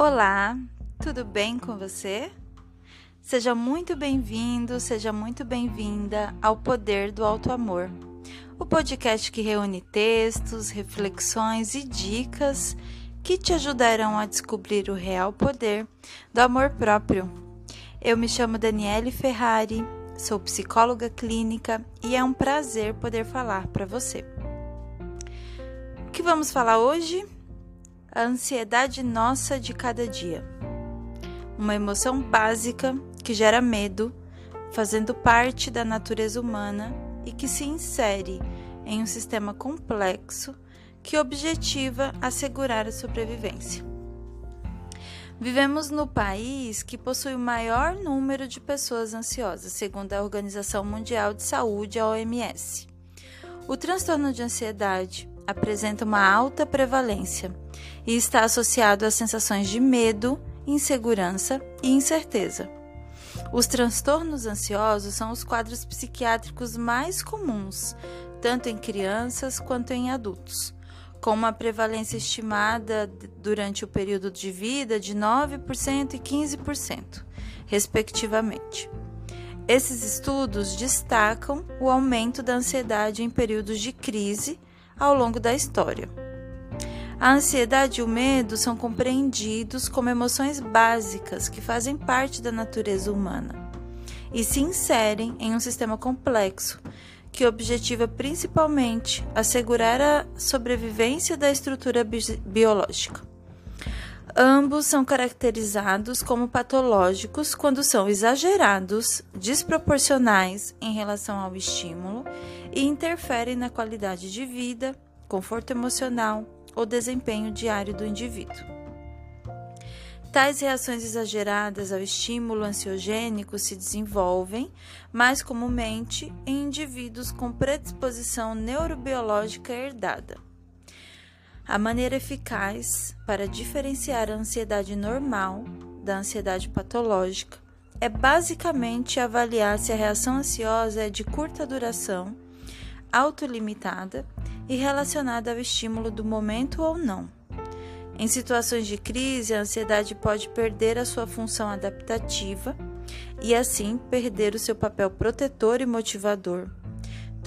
Olá, tudo bem com você? Seja muito bem-vindo, seja muito bem-vinda ao Poder do Alto Amor, o podcast que reúne textos, reflexões e dicas que te ajudarão a descobrir o real poder do amor próprio. Eu me chamo Daniele Ferrari, sou psicóloga clínica e é um prazer poder falar para você. O que vamos falar hoje? A ansiedade nossa de cada dia. Uma emoção básica que gera medo, fazendo parte da natureza humana e que se insere em um sistema complexo que objetiva assegurar a sobrevivência. Vivemos no país que possui o maior número de pessoas ansiosas, segundo a Organização Mundial de Saúde, a OMS. O transtorno de ansiedade apresenta uma alta prevalência e está associado a sensações de medo, insegurança e incerteza. Os transtornos ansiosos são os quadros psiquiátricos mais comuns, tanto em crianças quanto em adultos, com uma prevalência estimada durante o período de vida de 9% e 15%, respectivamente. Esses estudos destacam o aumento da ansiedade em períodos de crise ao longo da história. A ansiedade e o medo são compreendidos como emoções básicas que fazem parte da natureza humana e se inserem em um sistema complexo que objetiva principalmente assegurar a sobrevivência da estrutura bi biológica. Ambos são caracterizados como patológicos quando são exagerados, desproporcionais em relação ao estímulo e interferem na qualidade de vida, conforto emocional ou desempenho diário do indivíduo. Tais reações exageradas ao estímulo ansiogênico se desenvolvem, mais comumente, em indivíduos com predisposição neurobiológica herdada. A maneira eficaz para diferenciar a ansiedade normal da ansiedade patológica é basicamente avaliar se a reação ansiosa é de curta duração autolimitada e relacionada ao estímulo do momento ou não. Em situações de crise, a ansiedade pode perder a sua função adaptativa e, assim, perder o seu papel protetor e motivador,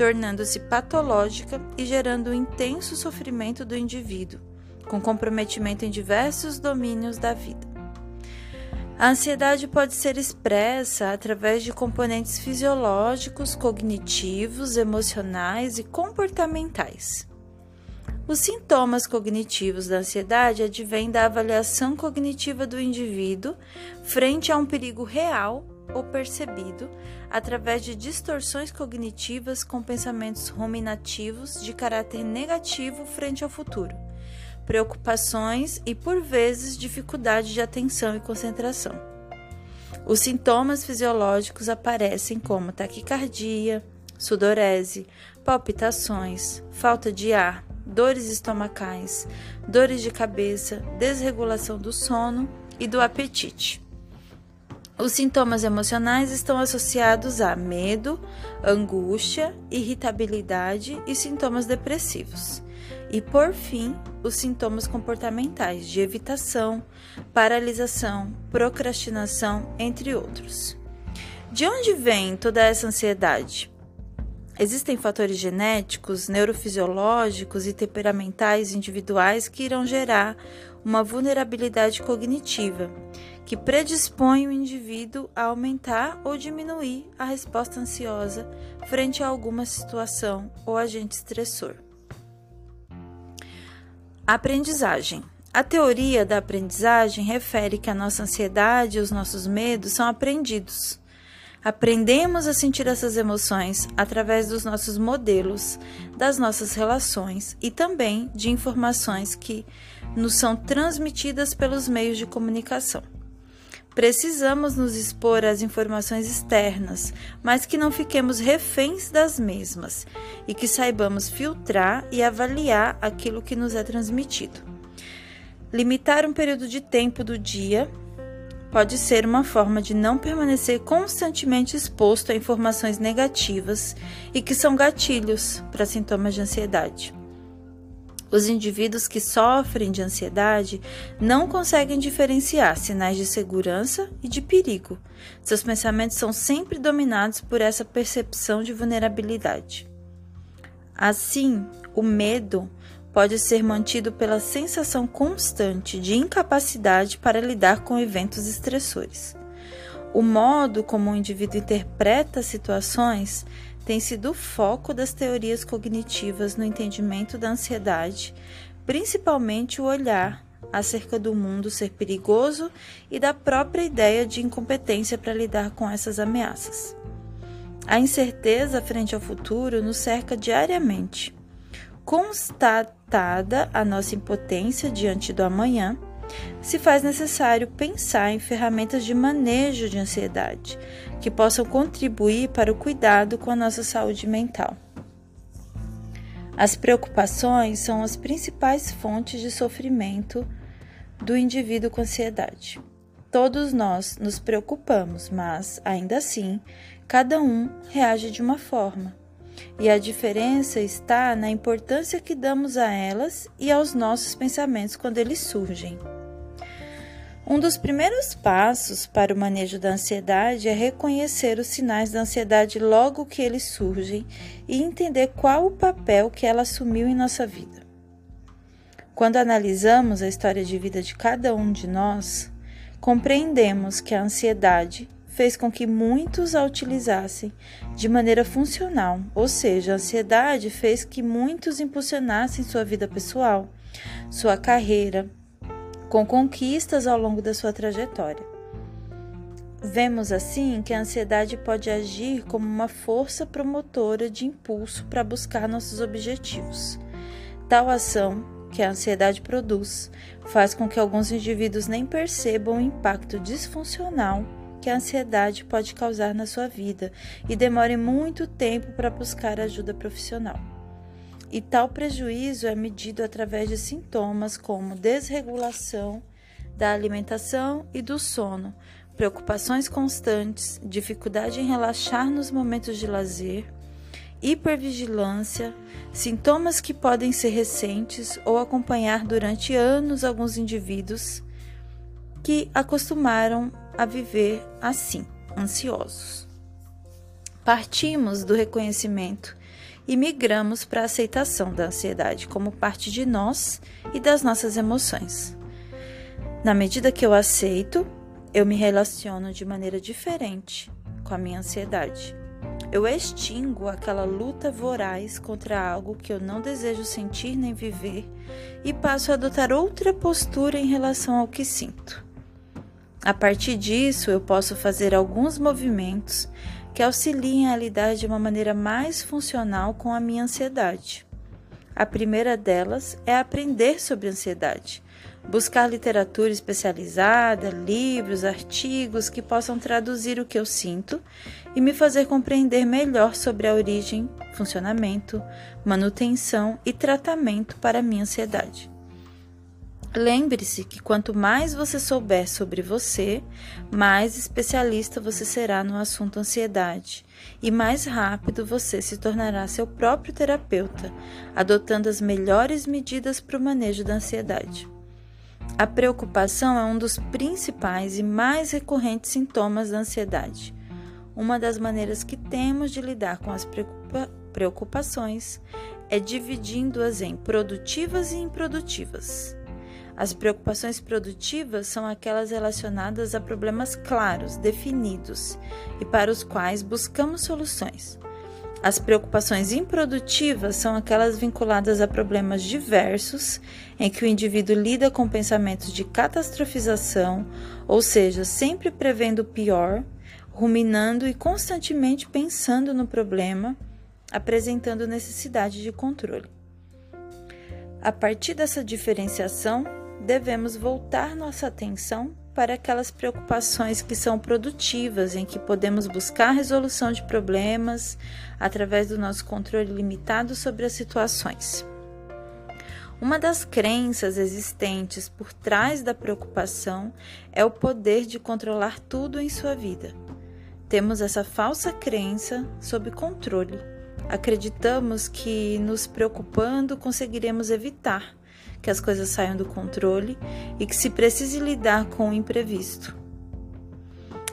tornando-se patológica e gerando um intenso sofrimento do indivíduo, com comprometimento em diversos domínios da vida. A ansiedade pode ser expressa através de componentes fisiológicos, cognitivos, emocionais e comportamentais. Os sintomas cognitivos da ansiedade advêm da avaliação cognitiva do indivíduo frente a um perigo real ou percebido através de distorções cognitivas com pensamentos ruminativos de caráter negativo frente ao futuro preocupações e, por vezes, dificuldade de atenção e concentração. Os sintomas fisiológicos aparecem como taquicardia, sudorese, palpitações, falta de ar, dores estomacais, dores de cabeça, desregulação do sono e do apetite. Os sintomas emocionais estão associados a medo, angústia, irritabilidade e sintomas depressivos. E por fim, os sintomas comportamentais de evitação, paralisação, procrastinação, entre outros. De onde vem toda essa ansiedade? Existem fatores genéticos, neurofisiológicos e temperamentais individuais que irão gerar uma vulnerabilidade cognitiva, que predispõe o indivíduo a aumentar ou diminuir a resposta ansiosa frente a alguma situação ou agente estressor. Aprendizagem. A teoria da aprendizagem refere que a nossa ansiedade e os nossos medos são aprendidos. Aprendemos a sentir essas emoções através dos nossos modelos, das nossas relações e também de informações que nos são transmitidas pelos meios de comunicação. Precisamos nos expor às informações externas, mas que não fiquemos reféns das mesmas e que saibamos filtrar e avaliar aquilo que nos é transmitido. Limitar um período de tempo do dia pode ser uma forma de não permanecer constantemente exposto a informações negativas e que são gatilhos para sintomas de ansiedade. Os indivíduos que sofrem de ansiedade não conseguem diferenciar sinais de segurança e de perigo. Seus pensamentos são sempre dominados por essa percepção de vulnerabilidade. Assim, o medo pode ser mantido pela sensação constante de incapacidade para lidar com eventos estressores. O modo como o indivíduo interpreta situações tem sido o foco das teorias cognitivas no entendimento da ansiedade, principalmente o olhar acerca do mundo ser perigoso e da própria ideia de incompetência para lidar com essas ameaças. A incerteza frente ao futuro nos cerca diariamente. Constatada a nossa impotência diante do amanhã, se faz necessário pensar em ferramentas de manejo de ansiedade que possam contribuir para o cuidado com a nossa saúde mental. As preocupações são as principais fontes de sofrimento do indivíduo com ansiedade. Todos nós nos preocupamos, mas, ainda assim, cada um reage de uma forma. E a diferença está na importância que damos a elas e aos nossos pensamentos quando eles surgem. Um dos primeiros passos para o manejo da ansiedade é reconhecer os sinais da ansiedade logo que eles surgem e entender qual o papel que ela assumiu em nossa vida. Quando analisamos a história de vida de cada um de nós, compreendemos que a ansiedade fez com que muitos a utilizassem de maneira funcional, ou seja, a ansiedade fez que muitos impulsionassem sua vida pessoal, sua carreira, com conquistas ao longo da sua trajetória. Vemos assim que a ansiedade pode agir como uma força promotora de impulso para buscar nossos objetivos. Tal ação que a ansiedade produz faz com que alguns indivíduos nem percebam o impacto disfuncional que a ansiedade pode causar na sua vida e demorem muito tempo para buscar ajuda profissional e tal prejuízo é medido através de sintomas como desregulação da alimentação e do sono, preocupações constantes, dificuldade em relaxar nos momentos de lazer, hipervigilância, sintomas que podem ser recentes ou acompanhar durante anos alguns indivíduos que acostumaram a viver assim, ansiosos. Partimos do reconhecimento e migramos para a aceitação da ansiedade como parte de nós e das nossas emoções. Na medida que eu aceito, eu me relaciono de maneira diferente com a minha ansiedade. Eu extingo aquela luta voraz contra algo que eu não desejo sentir nem viver e passo a adotar outra postura em relação ao que sinto. A partir disso, eu posso fazer alguns movimentos que auxiliem a lidar de uma maneira mais funcional com a minha ansiedade. A primeira delas é aprender sobre ansiedade, buscar literatura especializada, livros, artigos que possam traduzir o que eu sinto e me fazer compreender melhor sobre a origem, funcionamento, manutenção e tratamento para a minha ansiedade. Lembre-se que quanto mais você souber sobre você, mais especialista você será no assunto ansiedade e mais rápido você se tornará seu próprio terapeuta, adotando as melhores medidas para o manejo da ansiedade. A preocupação é um dos principais e mais recorrentes sintomas da ansiedade. Uma das maneiras que temos de lidar com as preocupações é dividindo-as em produtivas e improdutivas. As preocupações produtivas são aquelas relacionadas a problemas claros, definidos e para os quais buscamos soluções. As preocupações improdutivas são aquelas vinculadas a problemas diversos, em que o indivíduo lida com pensamentos de catastrofização, ou seja, sempre prevendo o pior, ruminando e constantemente pensando no problema, apresentando necessidade de controle. A partir dessa diferenciação, devemos voltar nossa atenção para aquelas preocupações que são produtivas, em que podemos buscar resolução de problemas através do nosso controle limitado sobre as situações. Uma das crenças existentes por trás da preocupação é o poder de controlar tudo em sua vida. Temos essa falsa crença sob controle acreditamos que nos preocupando conseguiremos evitar que as coisas saiam do controle e que se precise lidar com o imprevisto.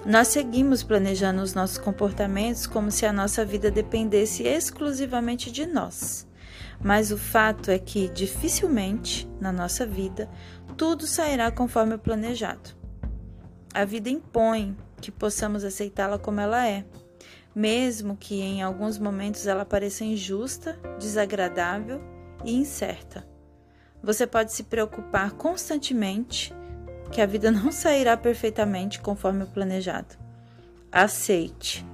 Nós seguimos planejando os nossos comportamentos como se a nossa vida dependesse exclusivamente de nós. Mas o fato é que dificilmente na nossa vida tudo sairá conforme o planejado. A vida impõe que possamos aceitá-la como ela é, mesmo que em alguns momentos ela pareça injusta, desagradável e incerta. Você pode se preocupar constantemente que a vida não sairá perfeitamente conforme o planejado. Aceite.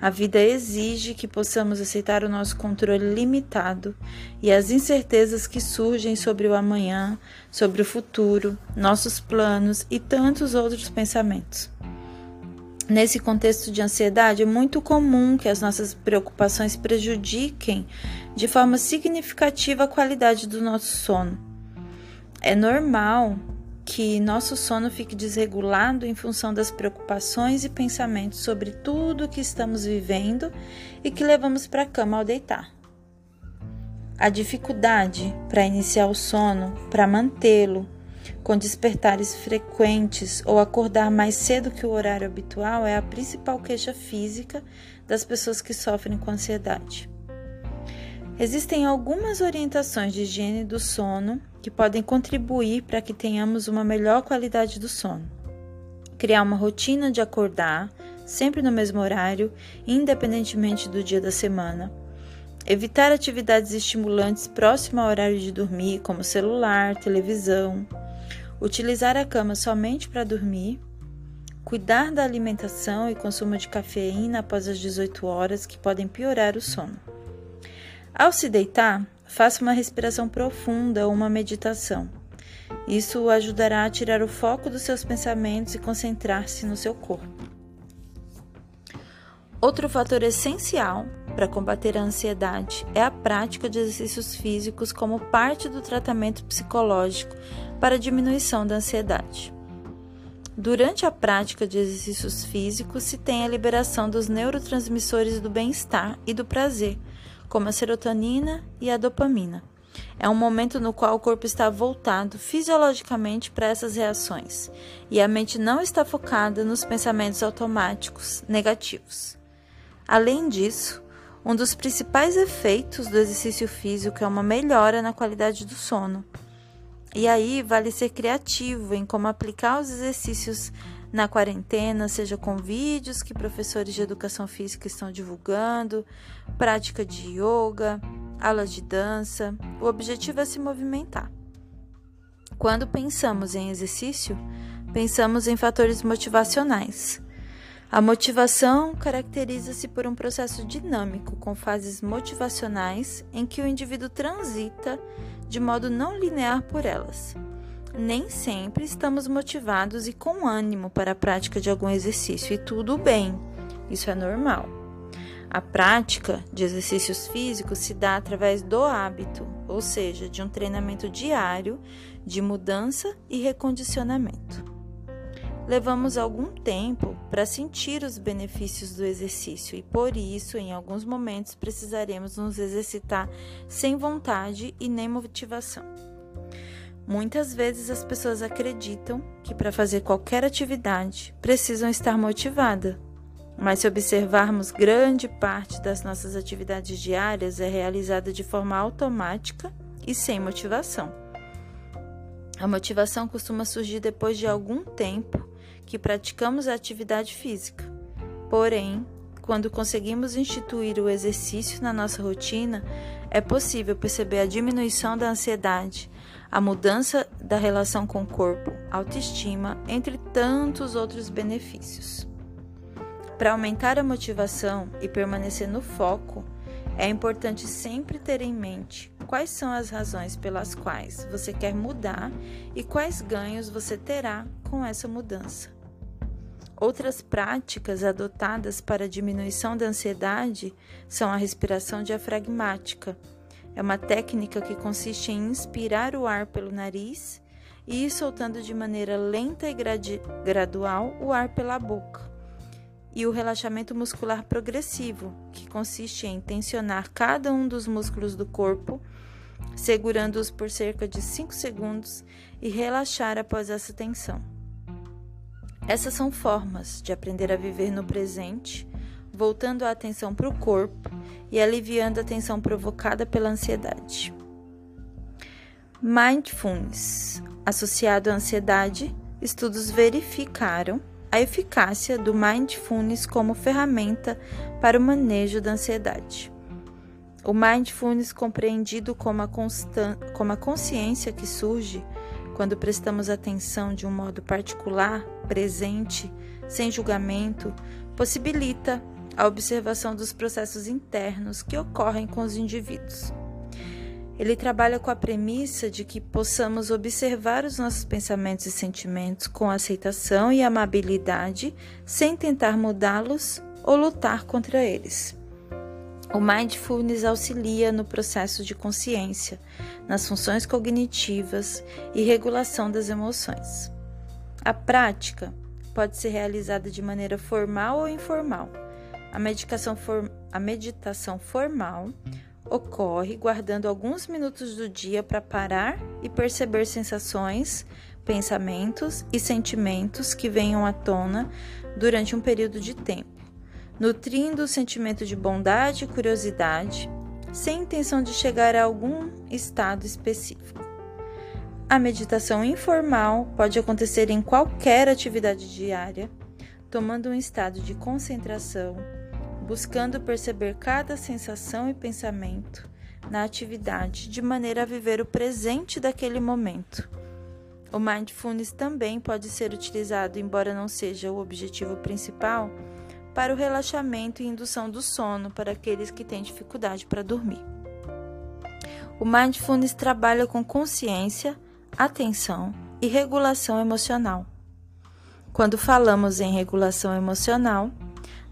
A vida exige que possamos aceitar o nosso controle limitado e as incertezas que surgem sobre o amanhã, sobre o futuro, nossos planos e tantos outros pensamentos. Nesse contexto de ansiedade, é muito comum que as nossas preocupações prejudiquem de forma significativa a qualidade do nosso sono. É normal que nosso sono fique desregulado em função das preocupações e pensamentos sobre tudo que estamos vivendo e que levamos para a cama ao deitar. A dificuldade para iniciar o sono, para mantê-lo, com despertares frequentes ou acordar mais cedo que o horário habitual é a principal queixa física das pessoas que sofrem com ansiedade. Existem algumas orientações de higiene do sono que podem contribuir para que tenhamos uma melhor qualidade do sono. Criar uma rotina de acordar sempre no mesmo horário, independentemente do dia da semana. Evitar atividades estimulantes próximo ao horário de dormir, como celular, televisão. Utilizar a cama somente para dormir. Cuidar da alimentação e consumo de cafeína após as 18 horas, que podem piorar o sono. Ao se deitar, faça uma respiração profunda ou uma meditação. Isso o ajudará a tirar o foco dos seus pensamentos e concentrar-se no seu corpo. Outro fator essencial para combater a ansiedade é a prática de exercícios físicos como parte do tratamento psicológico para a diminuição da ansiedade. Durante a prática de exercícios físicos, se tem a liberação dos neurotransmissores do bem-estar e do prazer, como a serotonina e a dopamina. É um momento no qual o corpo está voltado fisiologicamente para essas reações e a mente não está focada nos pensamentos automáticos negativos. Além disso, um dos principais efeitos do exercício físico é uma melhora na qualidade do sono. E aí vale ser criativo em como aplicar os exercícios na quarentena, seja com vídeos que professores de educação física estão divulgando, prática de yoga, aulas de dança. O objetivo é se movimentar. Quando pensamos em exercício, pensamos em fatores motivacionais. A motivação caracteriza-se por um processo dinâmico com fases motivacionais em que o indivíduo transita de modo não linear por elas nem sempre estamos motivados e com ânimo para a prática de algum exercício, e tudo bem, isso é normal. A prática de exercícios físicos se dá através do hábito, ou seja, de um treinamento diário de mudança e recondicionamento. Levamos algum tempo para sentir os benefícios do exercício e por isso, em alguns momentos, precisaremos nos exercitar sem vontade e nem motivação. Muitas vezes as pessoas acreditam que para fazer qualquer atividade precisam estar motivadas, mas se observarmos, grande parte das nossas atividades diárias é realizada de forma automática e sem motivação. A motivação costuma surgir depois de algum tempo que praticamos a atividade física. Porém, quando conseguimos instituir o exercício na nossa rotina, é possível perceber a diminuição da ansiedade, a mudança da relação com o corpo, autoestima, entre tantos outros benefícios. Para aumentar a motivação e permanecer no foco, é importante sempre ter em mente quais são as razões pelas quais você quer mudar e quais ganhos você terá com essa mudança. Outras práticas adotadas para diminuição da ansiedade são a respiração diafragmática é uma técnica que consiste em inspirar o ar pelo nariz e ir soltando de maneira lenta e gradual o ar pela boca. e o relaxamento muscular progressivo, que consiste em tensionar cada um dos músculos do corpo, segurando-os por cerca de 5 segundos e relaxar após essa tensão. Essas são formas de aprender a viver no presente, voltando a atenção para o corpo e aliviando a tensão provocada pela ansiedade. Mindfulness. Associado à ansiedade, estudos verificaram a eficácia do mindfulness como ferramenta para o manejo da ansiedade. O mindfulness, compreendido como a, como a consciência que surge quando prestamos atenção de um modo particular, presente, sem julgamento, possibilita a observação dos processos internos que ocorrem com os indivíduos. Ele trabalha com a premissa de que possamos observar os nossos pensamentos e sentimentos com aceitação e amabilidade, sem tentar mudá-los ou lutar contra eles. O mindfulness auxilia no processo de consciência, nas funções cognitivas e regulação das emoções. A prática pode ser realizada de maneira formal ou informal. A, for... a meditação formal ocorre guardando alguns minutos do dia para parar e perceber sensações, pensamentos e sentimentos que venham à tona durante um período de tempo nutrindo o sentimento de bondade e curiosidade, sem intenção de chegar a algum estado específico. A meditação informal pode acontecer em qualquer atividade diária, tomando um estado de concentração, buscando perceber cada sensação e pensamento na atividade de maneira a viver o presente daquele momento. O mindfulness também pode ser utilizado, embora não seja o objetivo principal, para o relaxamento e indução do sono para aqueles que têm dificuldade para dormir. O mindfulness trabalha com consciência, atenção e regulação emocional. Quando falamos em regulação emocional,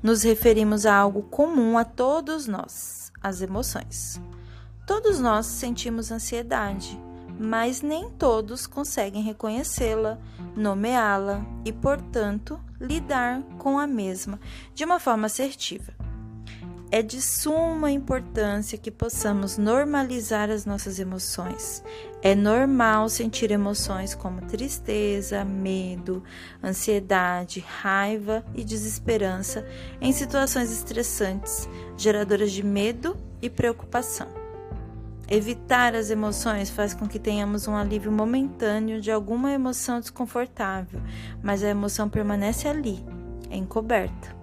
nos referimos a algo comum a todos nós, as emoções. Todos nós sentimos ansiedade, mas nem todos conseguem reconhecê-la, nomeá-la e, portanto, lidar com a mesma de uma forma assertiva. É de suma importância que possamos normalizar as nossas emoções. É normal sentir emoções como tristeza, medo, ansiedade, raiva e desesperança em situações estressantes, geradoras de medo e preocupação. Evitar as emoções faz com que tenhamos um alívio momentâneo de alguma emoção desconfortável, mas a emoção permanece ali, encoberta.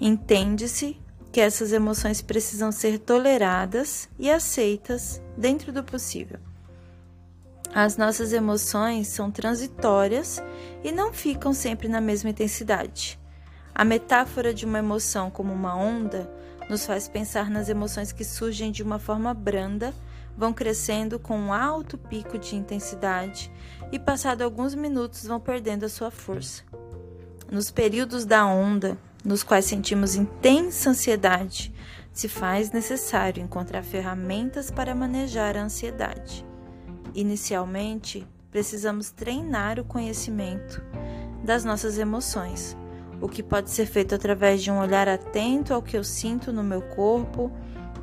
Entende-se que essas emoções precisam ser toleradas e aceitas dentro do possível. As nossas emoções são transitórias e não ficam sempre na mesma intensidade. A metáfora de uma emoção como uma onda nos faz pensar nas emoções que surgem de uma forma branda, vão crescendo com um alto pico de intensidade e, passado alguns minutos, vão perdendo a sua força. Nos períodos da onda, nos quais sentimos intensa ansiedade, se faz necessário encontrar ferramentas para manejar a ansiedade. Inicialmente, precisamos treinar o conhecimento das nossas emoções o que pode ser feito através de um olhar atento ao que eu sinto no meu corpo,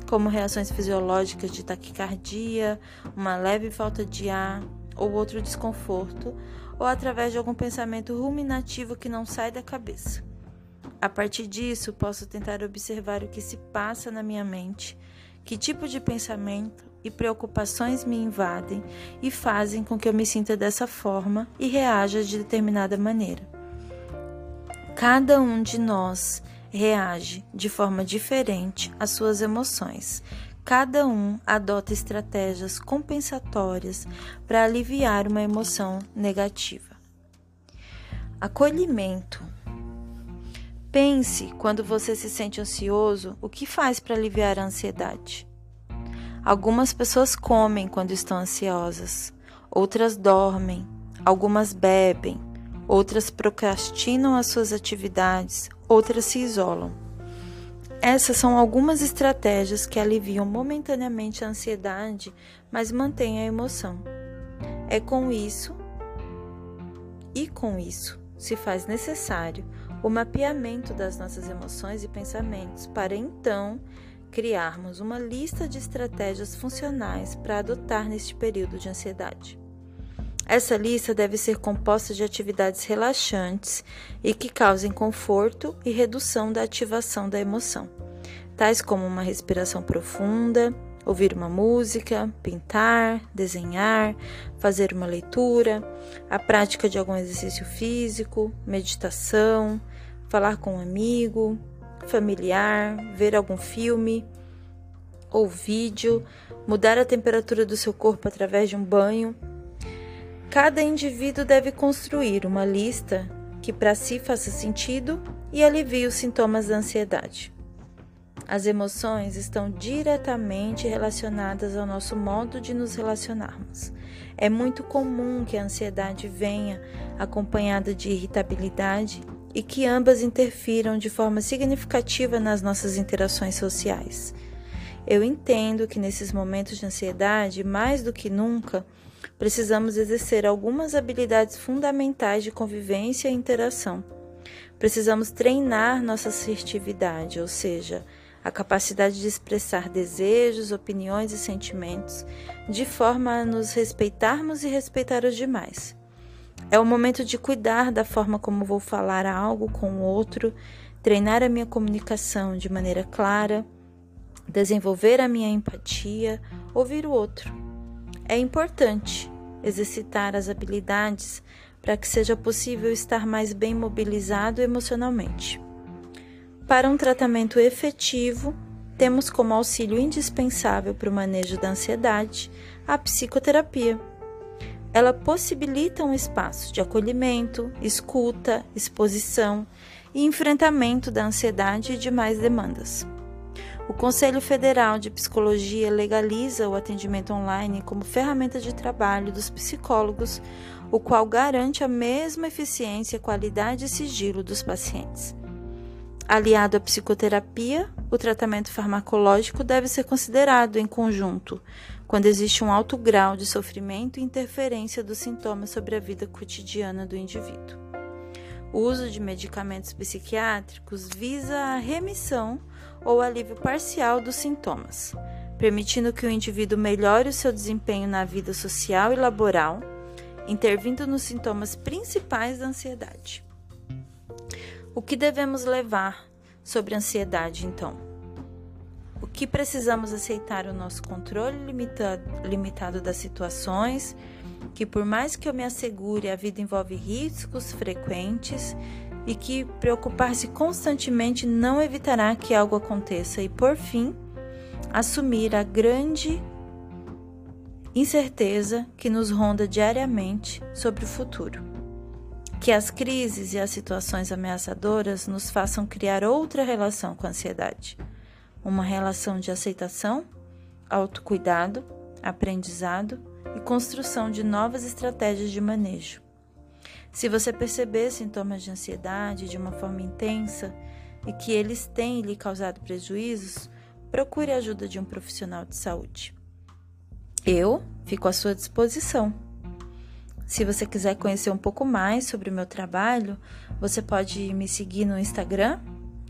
como reações fisiológicas de taquicardia, uma leve falta de ar ou outro desconforto, ou através de algum pensamento ruminativo que não sai da cabeça. A partir disso, posso tentar observar o que se passa na minha mente, que tipo de pensamento e preocupações me invadem e fazem com que eu me sinta dessa forma e reaja de determinada maneira. Cada um de nós reage de forma diferente às suas emoções. Cada um adota estratégias compensatórias para aliviar uma emoção negativa. Acolhimento. Pense quando você se sente ansioso, o que faz para aliviar a ansiedade? Algumas pessoas comem quando estão ansiosas, outras dormem, algumas bebem, outras procrastinam as suas atividades, outras se isolam. Essas são algumas estratégias que aliviam momentaneamente a ansiedade, mas mantêm a emoção. É com isso e com isso se faz necessário o mapeamento das nossas emoções e pensamentos, para então criarmos uma lista de estratégias funcionais para adotar neste período de ansiedade. Essa lista deve ser composta de atividades relaxantes e que causem conforto e redução da ativação da emoção, tais como uma respiração profunda, ouvir uma música, pintar, desenhar, fazer uma leitura, a prática de algum exercício físico, meditação, falar com um amigo, familiar, ver algum filme ou vídeo, mudar a temperatura do seu corpo através de um banho Cada indivíduo deve construir uma lista que para si faça sentido e alivie os sintomas da ansiedade. As emoções estão diretamente relacionadas ao nosso modo de nos relacionarmos. É muito comum que a ansiedade venha acompanhada de irritabilidade e que ambas interfiram de forma significativa nas nossas interações sociais. Eu entendo que nesses momentos de ansiedade, mais do que nunca, precisamos exercer algumas habilidades fundamentais de convivência e interação. Precisamos treinar nossa assertividade, ou seja, a capacidade de expressar desejos, opiniões e sentimentos de forma a nos respeitarmos e respeitar os demais. É o momento de cuidar da forma como vou falar algo com o outro, treinar a minha comunicação de maneira clara, desenvolver a minha empatia, ouvir o outro. É importante exercitar as habilidades para que seja possível estar mais bem mobilizado emocionalmente. Para um tratamento efetivo, temos como auxílio indispensável para o manejo da ansiedade a psicoterapia. Ela possibilita um espaço de acolhimento, escuta, exposição e enfrentamento da ansiedade e demais demandas. O Conselho Federal de Psicologia legaliza o atendimento online como ferramenta de trabalho dos psicólogos, o qual garante a mesma eficiência, qualidade e sigilo dos pacientes. Aliado à psicoterapia, o tratamento farmacológico deve ser considerado em conjunto, quando existe um alto grau de sofrimento e interferência dos sintomas sobre a vida cotidiana do indivíduo. O uso de medicamentos psiquiátricos visa a remissão ou alívio parcial dos sintomas, permitindo que o indivíduo melhore o seu desempenho na vida social e laboral, intervindo nos sintomas principais da ansiedade. O que devemos levar sobre a ansiedade, então? O que precisamos aceitar o nosso controle limitado, limitado das situações, que por mais que eu me assegure, a vida envolve riscos frequentes e que preocupar-se constantemente não evitará que algo aconteça e, por fim, assumir a grande incerteza que nos ronda diariamente sobre o futuro. Que as crises e as situações ameaçadoras nos façam criar outra relação com a ansiedade. Uma relação de aceitação, autocuidado, aprendizado e construção de novas estratégias de manejo. Se você perceber sintomas de ansiedade de uma forma intensa e que eles têm lhe causado prejuízos, procure a ajuda de um profissional de saúde. Eu fico à sua disposição. Se você quiser conhecer um pouco mais sobre o meu trabalho, você pode me seguir no Instagram.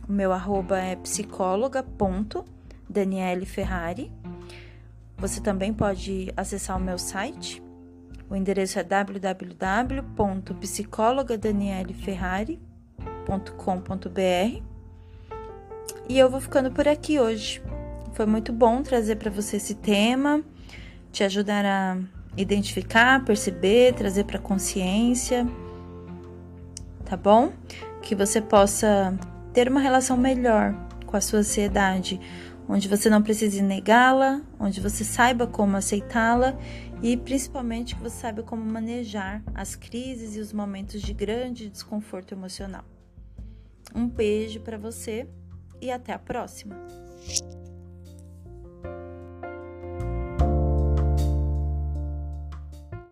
O meu arroba é psicóloga.danieleferrari. Você também pode acessar o meu site o endereço é www.psicologadanieleferrari.com.br. E eu vou ficando por aqui hoje. Foi muito bom trazer para você esse tema, te ajudar a identificar, perceber, trazer para consciência, tá bom? Que você possa ter uma relação melhor com a sua ansiedade, onde você não precise negá-la, onde você saiba como aceitá-la e principalmente que você saiba como manejar as crises e os momentos de grande desconforto emocional. Um beijo para você e até a próxima!